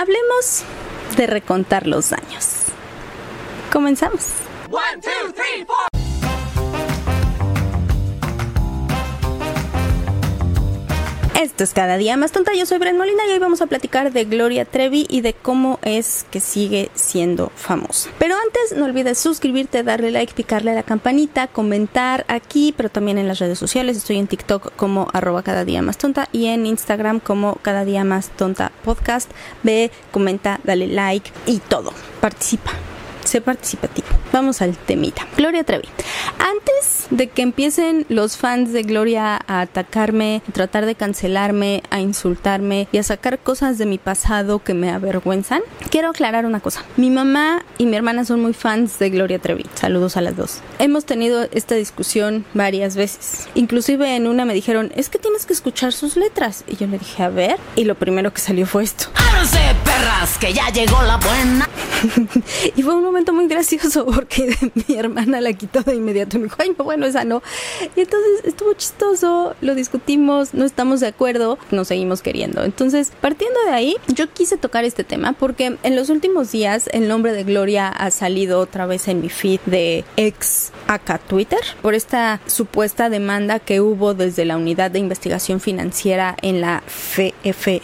Hablemos de recontar los daños. Comenzamos. Esto es cada día más tonta. Yo soy Bren Molina y hoy vamos a platicar de Gloria Trevi y de cómo es que sigue siendo famosa. Pero antes, no olvides suscribirte, darle like, picarle a la campanita, comentar aquí, pero también en las redes sociales. Estoy en TikTok como arroba cada día más tonta y en Instagram como cada día más tonta podcast. Ve, comenta, dale like y todo. Participa sé participativo. Vamos al temita. Gloria Trevi. Antes de que empiecen los fans de Gloria a atacarme, a tratar de cancelarme, a insultarme y a sacar cosas de mi pasado que me avergüenzan, quiero aclarar una cosa. Mi mamá y mi hermana son muy fans de Gloria Trevi. Saludos a las dos. Hemos tenido esta discusión varias veces. Inclusive en una me dijeron, es que tienes que escuchar sus letras. Y yo le dije, a ver. Y lo primero que salió fue esto. perras, que ya llegó la buena. y fue un momento muy gracioso porque mi hermana la quitó de inmediato y me dijo, ay, no, bueno, esa no. Y entonces estuvo chistoso, lo discutimos, no estamos de acuerdo, nos seguimos queriendo. Entonces, partiendo de ahí, yo quise tocar este tema porque en los últimos días el nombre de Gloria ha salido otra vez en mi feed de ex acá Twitter por esta supuesta demanda que hubo desde la unidad de investigación financiera en la FF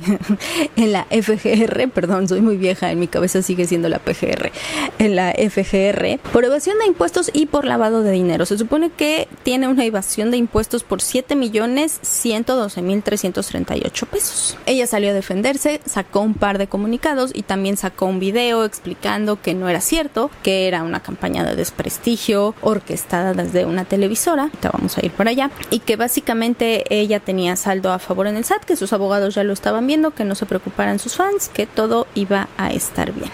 en la FGR, perdón, soy muy vieja, en mi cabeza sigue siendo la PGR, la FGR, por evasión de impuestos y por lavado de dinero. Se supone que tiene una evasión de impuestos por 7 millones 112 mil 338 pesos. Ella salió a defenderse, sacó un par de comunicados y también sacó un video explicando que no era cierto, que era una campaña de desprestigio orquestada desde una televisora, ahorita vamos a ir por allá, y que básicamente ella tenía saldo a favor en el SAT, que sus abogados ya lo estaban viendo, que no se preocuparan sus fans, que todo iba a estar bien.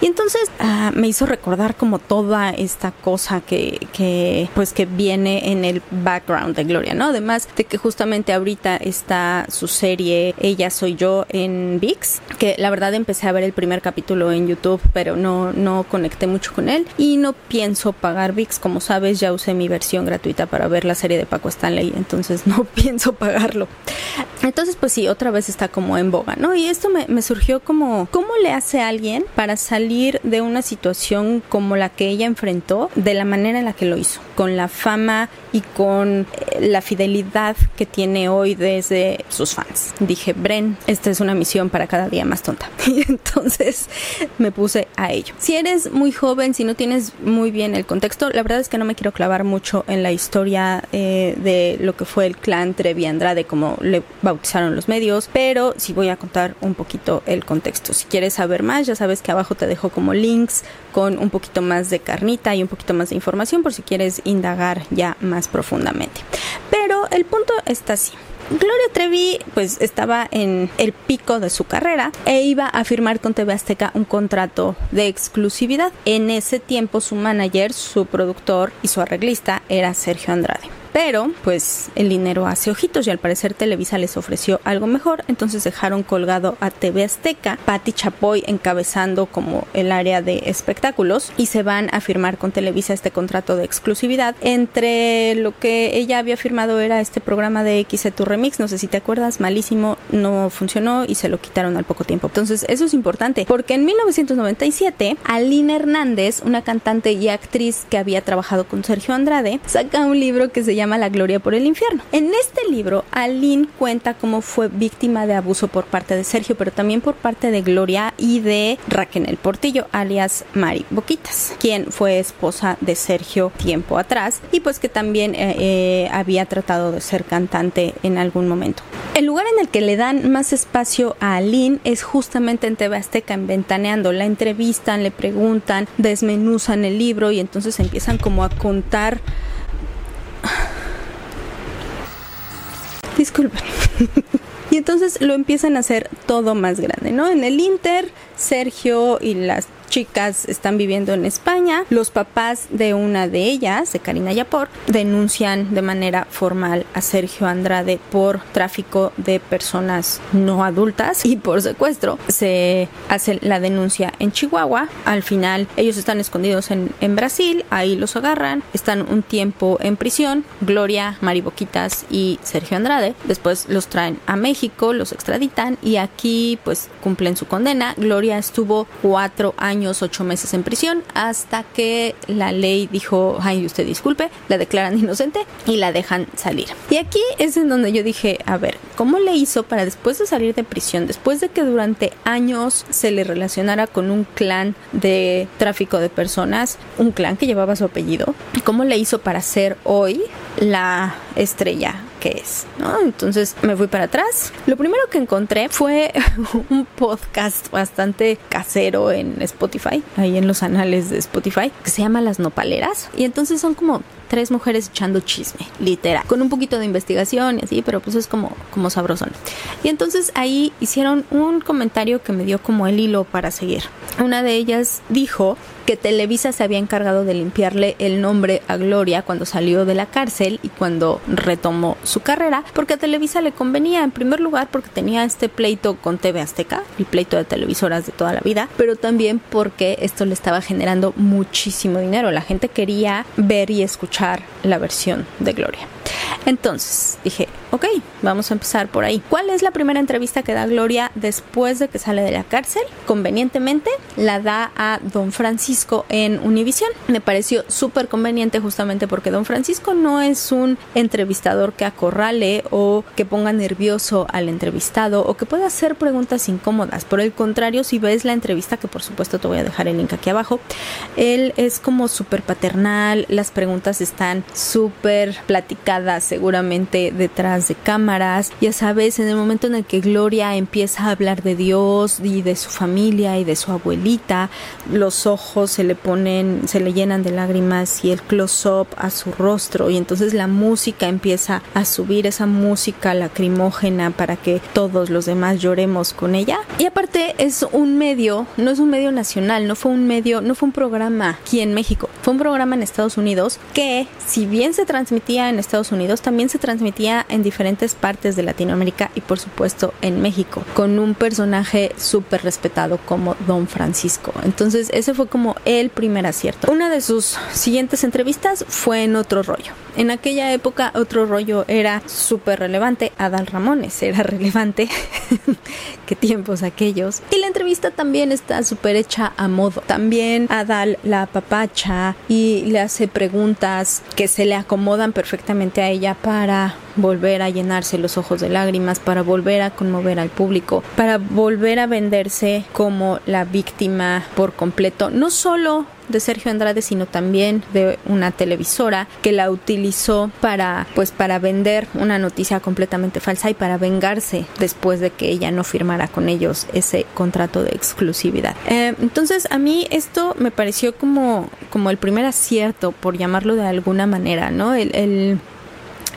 Y entonces ah, me hizo recordar como toda esta cosa que, pues que viene en el background de Gloria, ¿no? Además de que justamente ahorita está su serie Ella soy yo en VIX, que la verdad empecé a ver el primer capítulo en YouTube, pero no, no conecté mucho con él y no pienso pagar VIX, como sabes ya usé mi versión gratuita para ver la serie de Paco Stanley, entonces no pienso pagarlo. Entonces pues sí, otra vez está como en boga, ¿no? Y esto me, me surgió como, ¿cómo le hace alguien para salir de una situación como la que ella enfrentó de la manera en la que lo hizo? Con la fama y con eh, la fidelidad que tiene hoy desde sus fans. Dije, Bren, esta es una misión para cada día más tonta. Y entonces me puse a ello. Si eres muy joven, si no tienes muy bien el contexto, la verdad es que no me quiero clavar mucho en la historia eh, de lo que fue el clan Trevi Andrade, como le bautizaron los medios, pero sí voy a contar un poquito el contexto. Si quieres saber más, ya sabes que abajo te dejo como links con un poquito más de carnita y un poquito más de información por si quieres indagar ya más profundamente. Pero el punto está así. Gloria Trevi pues estaba en el pico de su carrera e iba a firmar con TV Azteca un contrato de exclusividad. En ese tiempo su manager, su productor y su arreglista era Sergio Andrade. Pero, pues, el dinero hace ojitos y al parecer Televisa les ofreció algo mejor, entonces dejaron colgado a TV Azteca, Patti Chapoy encabezando como el área de espectáculos y se van a firmar con Televisa este contrato de exclusividad. Entre lo que ella había firmado era este programa de XC Tu Remix, no sé si te acuerdas, malísimo, no funcionó y se lo quitaron al poco tiempo. Entonces, eso es importante porque en 1997, Aline Hernández, una cantante y actriz que había trabajado con Sergio Andrade, saca un libro que se llama llama La Gloria por el Infierno. En este libro, Aline cuenta cómo fue víctima de abuso por parte de Sergio, pero también por parte de Gloria y de Raquel Portillo, alias Mari Boquitas, quien fue esposa de Sergio tiempo atrás y pues que también eh, eh, había tratado de ser cantante en algún momento. El lugar en el que le dan más espacio a Aline es justamente en TV en Ventaneando. La entrevistan, le preguntan, desmenuzan el libro y entonces empiezan como a contar Disculpen. y entonces lo empiezan a hacer todo más grande, ¿no? En el Inter, Sergio y las chicas están viviendo en España. Los papás de una de ellas, de Karina Yapor, denuncian de manera formal a Sergio Andrade por tráfico de personas no adultas y por secuestro. Se hace la denuncia en Chihuahua. Al final, ellos están escondidos en, Brasil. Ahí los agarran. Están un tiempo en prisión. Gloria, Mariboquitas y Sergio Andrade. Después los traen a México, los extraditan y aquí pues cumplen su condena. Gloria estuvo cuatro años, ocho meses en prisión hasta que la ley dijo, ay, usted disculpe, la declaran inocente y la dejan salir. Y aquí es en donde yo dije, a ver, ¿cómo le hizo para después de salir de prisión, después de que durante años se le relacionara con un clan de tráfico de personas, un clan que llevaba su apellido, ¿cómo le hizo para ser hoy la estrella que es, ¿no? Entonces me fui para atrás. Lo primero que encontré fue un podcast bastante casero en Spotify, ahí en los anales de Spotify, que se llama Las Nopaleras. Y entonces son como tres mujeres echando chisme, literal, con un poquito de investigación y así, pero pues es como, como sabrosón. Y entonces ahí hicieron un comentario que me dio como el hilo para seguir. Una de ellas dijo que Televisa se había encargado de limpiarle el nombre a Gloria cuando salió de la cárcel y cuando retomó su carrera, porque a Televisa le convenía en primer lugar porque tenía este pleito con TV Azteca, el pleito de televisoras de toda la vida, pero también porque esto le estaba generando muchísimo dinero. La gente quería ver y escuchar la versión de Gloria. Entonces dije, ok, vamos a empezar por ahí. ¿Cuál es la primera entrevista que da Gloria después de que sale de la cárcel? Convenientemente la da a don Francisco en Univisión. Me pareció súper conveniente justamente porque don Francisco no es un entrevistador que acorrale o que ponga nervioso al entrevistado o que pueda hacer preguntas incómodas. Por el contrario, si ves la entrevista, que por supuesto te voy a dejar el link aquí abajo, él es como súper paternal, las preguntas están súper platicadas seguramente detrás de cámaras. Ya sabes, en el momento en el que Gloria empieza a hablar de Dios y de su familia y de su abuelita, los ojos se le ponen, se le llenan de lágrimas y el close-up a su rostro y entonces la música empieza a subir esa música lacrimógena para que todos los demás lloremos con ella. Y aparte es un medio, no es un medio nacional, no fue un medio, no fue un programa aquí en México, fue un programa en Estados Unidos que si bien se transmitía en Estados Unidos, también se transmitía en diferentes partes de Latinoamérica y por supuesto en México, con un personaje súper respetado como Don Francisco. Entonces ese fue como el primer acierto. Una de sus siguientes entrevistas fue en otro rollo. En aquella época otro rollo era súper relevante. Adal Ramones era relevante. Qué tiempos aquellos. Y la entrevista también está súper hecha a modo. También Adal la papacha y le hace preguntas que se le acomodan perfectamente a ella para volver a llenarse los ojos de lágrimas, para volver a conmover al público, para volver a venderse como la víctima por completo, no solo de Sergio Andrade, sino también de una televisora que la utilizó para, pues, para vender una noticia completamente falsa y para vengarse después de que ella no firmara con ellos ese contrato de exclusividad. Eh, entonces, a mí esto me pareció como, como el primer acierto, por llamarlo de alguna manera, ¿no? el, el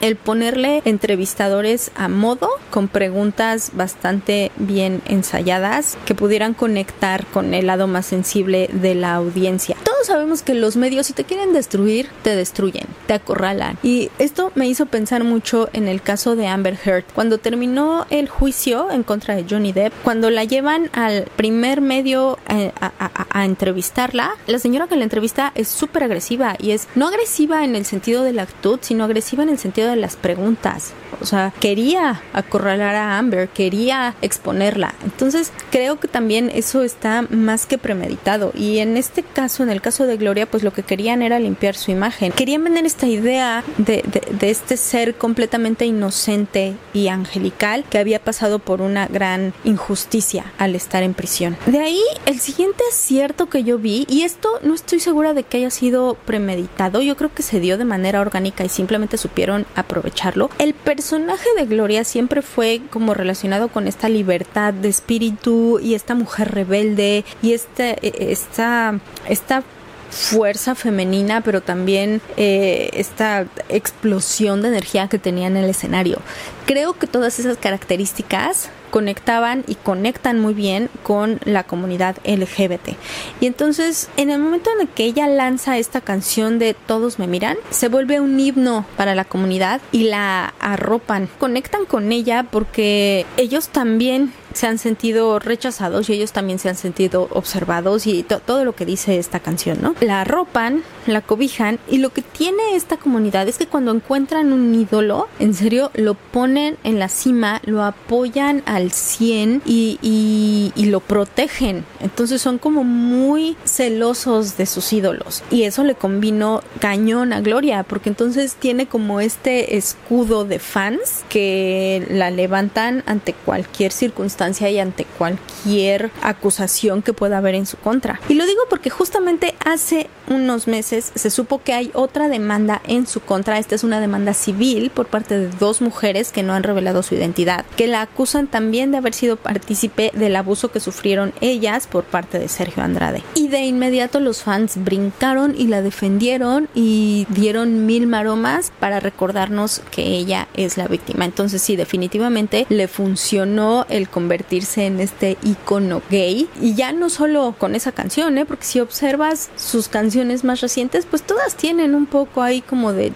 el ponerle entrevistadores a modo con preguntas bastante bien ensayadas que pudieran conectar con el lado más sensible de la audiencia. Todos sabemos que los medios si te quieren destruir, te destruyen, te acorralan. Y esto me hizo pensar mucho en el caso de Amber Heard. Cuando terminó el juicio en contra de Johnny Depp, cuando la llevan al primer medio eh, a, entrevistarla, la señora que la entrevista es súper agresiva y es no agresiva en el sentido de la actitud, sino agresiva en el sentido de las preguntas. O sea, quería acorralar a Amber, quería exponerla. Entonces, creo que también eso está más que premeditado. Y en este caso, en el caso de Gloria, pues lo que querían era limpiar su imagen. Querían vender esta idea de, de, este ser completamente inocente y angelical que había pasado por una gran injusticia al estar en prisión. De ahí, el siguiente acierto que yo vi, y esto no estoy segura de que haya sido premeditado, yo creo que se dio de manera orgánica y simplemente supieron aprovecharlo. El personaje de Gloria siempre fue como relacionado con esta libertad de espíritu y esta mujer rebelde y este, esta, esta fuerza femenina, pero también eh, esta explosión de energía que tenía en el escenario. Creo que todas esas características conectaban y conectan muy bien con la comunidad LGBT. Y entonces, en el momento en el que ella lanza esta canción de Todos me miran, se vuelve un himno para la comunidad y la arropan, conectan con ella porque ellos también se han sentido rechazados y ellos también se han sentido observados y todo lo que dice esta canción, ¿no? La arropan, la cobijan y lo que tiene esta comunidad es que cuando encuentran un ídolo, en serio, lo ponen en la cima, lo apoyan al 100 y, y, y lo protegen. Entonces son como muy celosos de sus ídolos y eso le combinó cañón a Gloria porque entonces tiene como este escudo de fans que la levantan ante cualquier circunstancia y ante cualquier acusación que pueda haber en su contra. Y lo digo porque justamente hace unos meses se supo que hay otra demanda en su contra. Esta es una demanda civil por parte de dos mujeres que no han revelado su identidad, que la acusan también de haber sido partícipe del abuso que sufrieron ellas por parte de Sergio Andrade. Y de inmediato los fans brincaron y la defendieron y dieron mil maromas para recordarnos que ella es la víctima. Entonces sí, definitivamente le funcionó el convertir convertirse en este icono gay. Y ya no solo con esa canción, ¿eh? porque si observas sus canciones más recientes, pues todas tienen un poco ahí como de,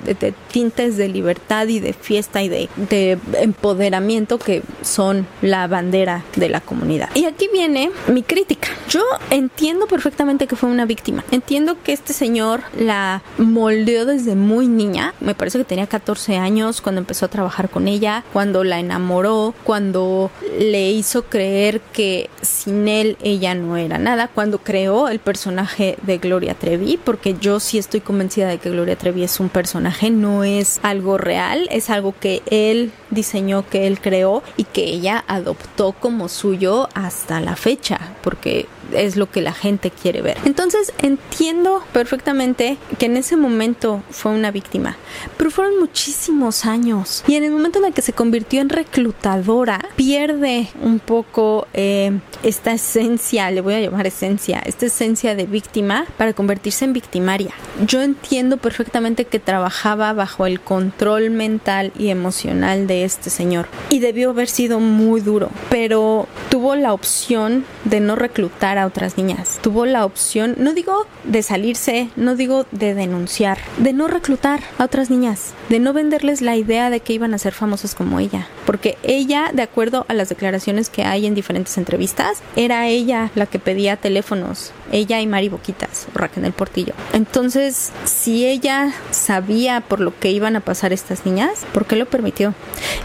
tintes de libertad y de fiesta y de, de empoderamiento que son la bandera de la comunidad. Y aquí viene mi crítica. Yo entiendo perfectamente que fue una víctima. Entiendo que este señor la moldeó desde muy niña. Me parece que tenía 14 años cuando empezó a trabajar con ella, cuando la enamoró, cuando le hizo creer que sin él ella no era nada cuando creó el personaje de Gloria Trevi, porque yo sí estoy convencida de que Gloria Trevi es un personaje, no es algo real, es algo que él diseñó, que él creó y que ella adoptó como suyo hasta la fecha, porque es lo que la gente quiere ver. Entonces entiendo perfectamente que en ese momento fue una víctima, pero fueron muchísimos años y en el momento en el que se convirtió en reclutadora pierde un poco eh, esta esencia, le voy a llamar esencia, esta esencia de víctima para convertirse en victimaria. Yo entiendo perfectamente que trabajaba bajo el control mental y emocional de este señor y debió haber sido muy duro, pero tuvo la opción de no reclutar a otras niñas. Tuvo la opción, no digo de salirse, no digo de denunciar, de no reclutar a otras niñas, de no venderles la idea de que iban a ser famosas como ella, porque ella, de acuerdo a las declaraciones que hay en diferentes entrevistas, era ella la que pedía teléfonos, ella y Mari Boquitas, o Raquel Portillo. Entonces, si ella sabía por lo que iban a pasar estas niñas, ¿por qué lo permitió?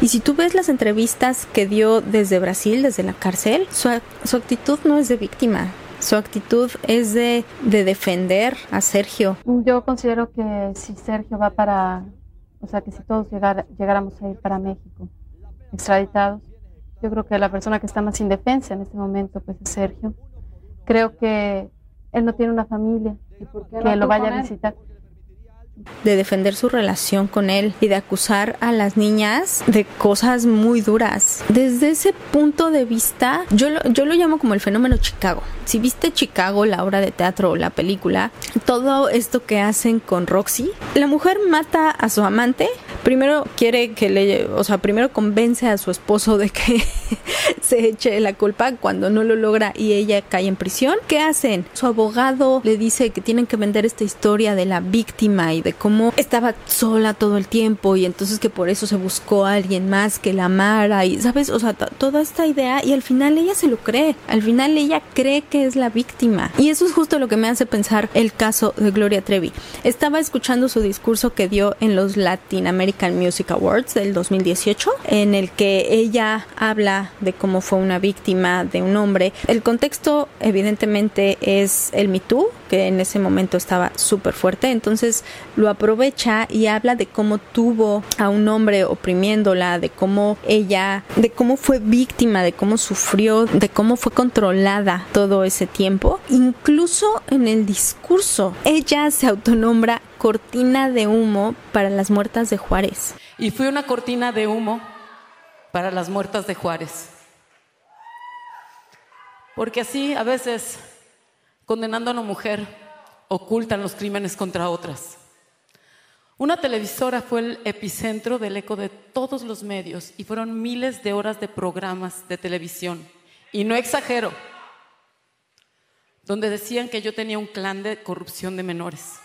Y si tú ves las entrevistas que dio desde Brasil, desde la cárcel, su, su actitud no es de víctima, su actitud es de, de, defender a Sergio. Yo considero que si Sergio va para, o sea, que si todos llegáramos a ir para México, extraditados, yo creo que la persona que está más indefensa en este momento pues es Sergio. Creo que él no tiene una familia que lo vaya a visitar de defender su relación con él y de acusar a las niñas de cosas muy duras. Desde ese punto de vista, yo lo, yo lo llamo como el fenómeno Chicago. Si viste Chicago, la obra de teatro o la película, todo esto que hacen con Roxy, la mujer mata a su amante, primero quiere que le, o sea, primero convence a su esposo de que se eche la culpa cuando no lo logra y ella cae en prisión. ¿Qué hacen? Su abogado le dice que tienen que vender esta historia de la víctima y de cómo estaba sola todo el tiempo y entonces que por eso se buscó a alguien más que la amara y, ¿sabes? O sea, toda esta idea y al final ella se lo cree. Al final ella cree que es la víctima. Y eso es justo lo que me hace pensar el caso de Gloria Trevi. Estaba escuchando su discurso que dio en los Latin Music Awards del 2018, en el que ella habla de cómo fue una víctima de un hombre. El contexto evidentemente es el Me Too, que en ese momento estaba súper fuerte, entonces lo aprovecha y habla de cómo tuvo a un hombre oprimiéndola, de cómo ella, de cómo fue víctima, de cómo sufrió, de cómo fue controlada todo ese tiempo. Incluso en el discurso, ella se autonombra cortina de humo para las muertas de Juárez. Y fue una cortina de humo para las muertas de Juárez. Porque así a veces, condenando a una mujer, ocultan los crímenes contra otras. Una televisora fue el epicentro del eco de todos los medios y fueron miles de horas de programas de televisión. Y no exagero, donde decían que yo tenía un clan de corrupción de menores.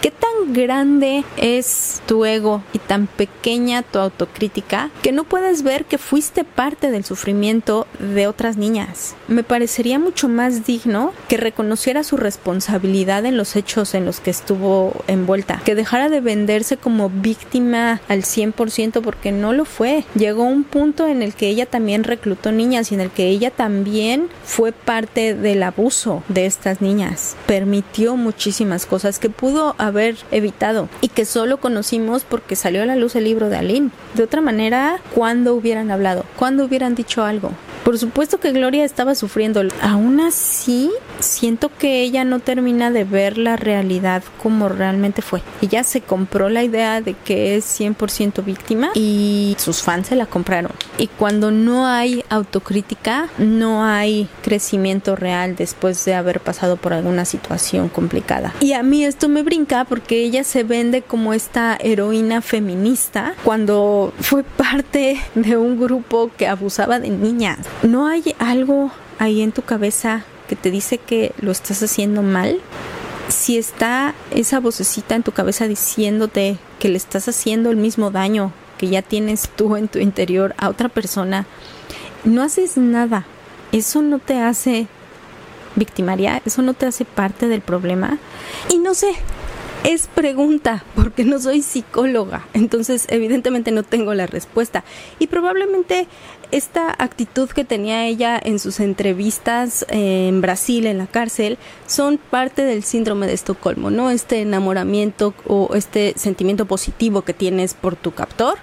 ¿Qué tan grande es tu ego y tan pequeña tu autocrítica que no puedes ver que fuiste parte del sufrimiento de otras niñas? Me parecería mucho más digno que reconociera su responsabilidad en los hechos en los que estuvo envuelta, que dejara de venderse como víctima al 100% porque no lo fue. Llegó un punto en el que ella también reclutó niñas y en el que ella también fue parte del abuso de estas niñas. Permitió muchísimas cosas que pudo haber evitado y que solo conocimos porque salió a la luz el libro de Aline. De otra manera, ¿cuándo hubieran hablado? ¿Cuándo hubieran dicho algo? Por supuesto que Gloria estaba sufriendo. Aún así, siento que ella no termina de ver la realidad como realmente fue. Ella se compró la idea de que es 100% víctima y sus fans se la compraron. Y cuando no hay autocrítica, no hay crecimiento real después de haber pasado por alguna situación complicada. Y a mí esto me brinca porque ella se vende como esta heroína feminista cuando fue parte de un grupo que abusaba de niñas. ¿No hay algo ahí en tu cabeza que te dice que lo estás haciendo mal? Si está esa vocecita en tu cabeza diciéndote que le estás haciendo el mismo daño que ya tienes tú en tu interior a otra persona, no haces nada. Eso no te hace victimaria, eso no te hace parte del problema. Y no sé, es pregunta, porque no soy psicóloga, entonces evidentemente no tengo la respuesta. Y probablemente esta actitud que tenía ella en sus entrevistas en Brasil, en la cárcel, son parte del síndrome de Estocolmo, ¿no? Este enamoramiento o este sentimiento positivo que tienes por tu captor.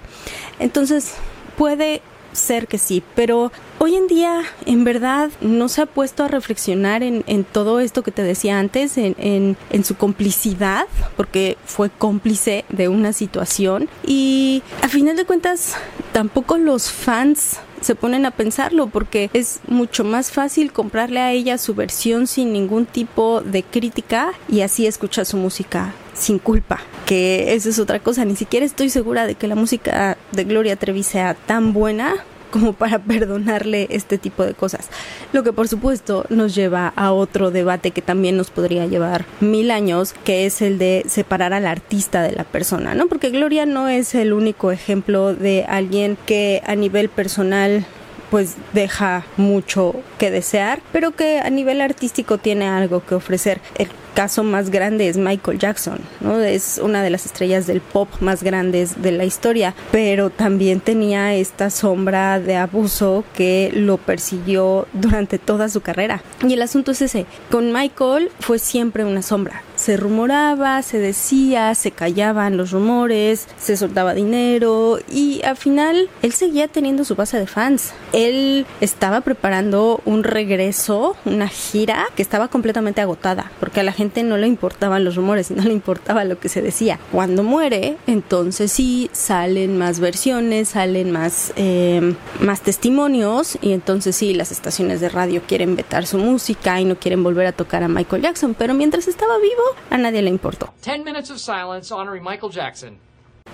Entonces, puede ser que sí, pero hoy en día en verdad no se ha puesto a reflexionar en, en todo esto que te decía antes, en, en, en, su complicidad, porque fue cómplice de una situación y a final de cuentas tampoco los fans se ponen a pensarlo porque es mucho más fácil comprarle a ella su versión sin ningún tipo de crítica y así escuchar su música sin culpa, que esa es otra cosa, ni siquiera estoy segura de que la música de Gloria Trevi sea tan buena como para perdonarle este tipo de cosas. Lo que por supuesto nos lleva a otro debate que también nos podría llevar mil años, que es el de separar al artista de la persona, ¿no? Porque Gloria no es el único ejemplo de alguien que a nivel personal pues deja mucho que desear, pero que a nivel artístico tiene algo que ofrecer. El caso más grande es Michael Jackson, ¿no? Es una de las estrellas del pop más grandes de la historia, pero también tenía esta sombra de abuso que lo persiguió durante toda su carrera. Y el asunto es ese, con Michael fue siempre una sombra. Se rumoraba, se decía, se callaban los rumores, se soltaba dinero y al final él seguía teniendo su base de fans. Él estaba preparando un regreso, una gira que estaba completamente agotada, porque a la gente no le importaban los rumores no le importaba lo que se decía. Cuando muere, entonces sí salen más versiones, salen más, eh, más testimonios y entonces sí las estaciones de radio quieren vetar su música y no quieren volver a tocar a Michael Jackson, pero mientras estaba vivo a nadie le importó. 10 minutes of silence honoring Michael Jackson.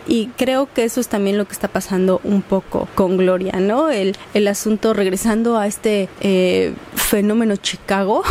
Y creo que eso es también lo que está pasando un poco con Gloria, ¿no? El, el asunto regresando a este eh, fenómeno Chicago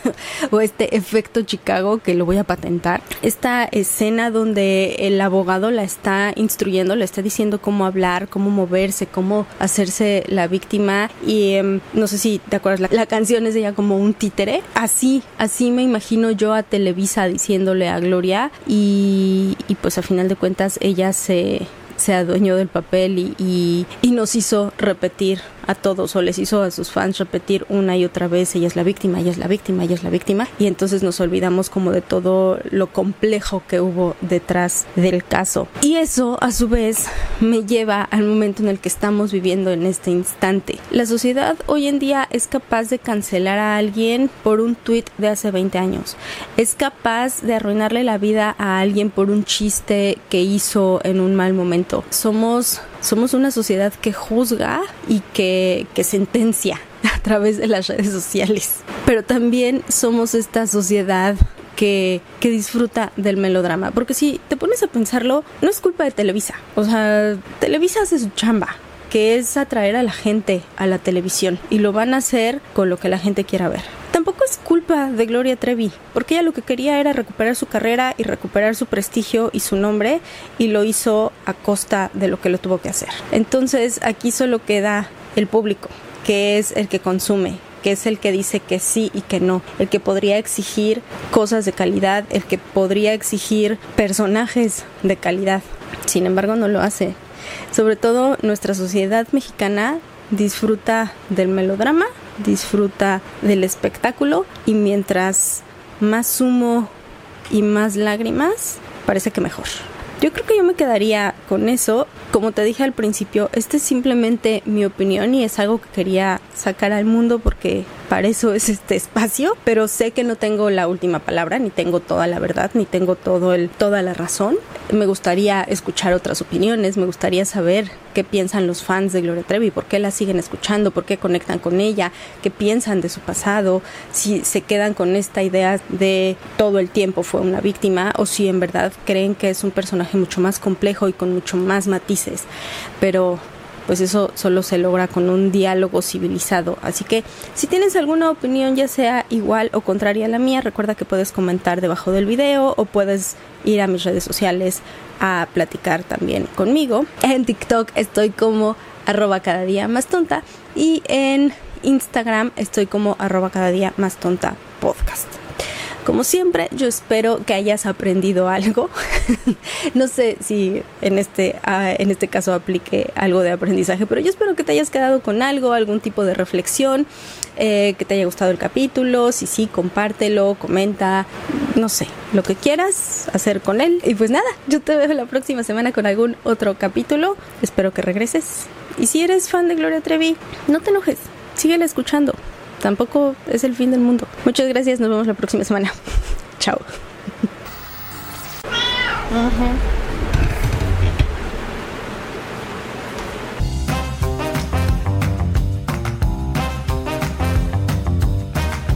o este efecto Chicago que lo voy a patentar. Esta escena donde el abogado la está instruyendo, le está diciendo cómo hablar, cómo moverse, cómo hacerse la víctima y eh, no sé si te acuerdas, la, la canción es de ella como un títere. Así, así me imagino yo a Televisa diciéndole a Gloria y, pues a final de cuentas ella se, se adueñó del papel y, y, y, nos hizo repetir a todos o les hizo a sus fans repetir una y otra vez ella es la víctima, ella es la víctima, ella es la víctima y entonces nos olvidamos como de todo lo complejo que hubo detrás del caso. Y eso a su vez me lleva al momento en el que estamos viviendo en este instante. La sociedad hoy en día es capaz de cancelar a alguien por un tweet de hace 20 años. Es capaz de arruinarle la vida a alguien por un chiste que hizo en un mal momento. Somos somos una sociedad que juzga y que, que sentencia a través de las redes sociales. Pero también somos esta sociedad que, que disfruta del melodrama. Porque si te pones a pensarlo, no es culpa de Televisa. O sea, Televisa hace su chamba que es atraer a la gente a la televisión y lo van a hacer con lo que la gente quiera ver. Es culpa de Gloria Trevi, porque ella lo que quería era recuperar su carrera y recuperar su prestigio y su nombre y lo hizo a costa de lo que lo tuvo que hacer. Entonces aquí solo queda el público, que es el que consume, que es el que dice que sí y que no, el que podría exigir cosas de calidad, el que podría exigir personajes de calidad. Sin embargo, no lo hace. Sobre todo nuestra sociedad mexicana disfruta del melodrama, disfruta del espectáculo y mientras más humo y más lágrimas, parece que mejor. Yo creo que yo me quedaría con eso. Como te dije al principio, este es simplemente mi opinión y es algo que quería sacar al mundo porque para eso es este espacio, pero sé que no tengo la última palabra, ni tengo toda la verdad, ni tengo todo el, toda la razón. Me gustaría escuchar otras opiniones, me gustaría saber qué piensan los fans de Gloria Trevi, por qué la siguen escuchando, por qué conectan con ella, qué piensan de su pasado, si se quedan con esta idea de todo el tiempo fue una víctima o si en verdad creen que es un personaje mucho más complejo y con mucho más matices. Pero pues eso solo se logra con un diálogo civilizado. Así que si tienes alguna opinión, ya sea igual o contraria a la mía, recuerda que puedes comentar debajo del video o puedes ir a mis redes sociales a platicar también conmigo. En TikTok estoy como arroba cada día más tonta y en Instagram estoy como arroba cada día más tonta podcast. Como siempre, yo espero que hayas aprendido algo. no sé si en este, ah, en este caso aplique algo de aprendizaje, pero yo espero que te hayas quedado con algo, algún tipo de reflexión, eh, que te haya gustado el capítulo. Si sí, compártelo, comenta, no sé, lo que quieras hacer con él. Y pues nada, yo te veo la próxima semana con algún otro capítulo. Espero que regreses. Y si eres fan de Gloria Trevi, no te enojes, síguela escuchando tampoco es el fin del mundo. Muchas gracias, nos vemos la próxima semana. Chao.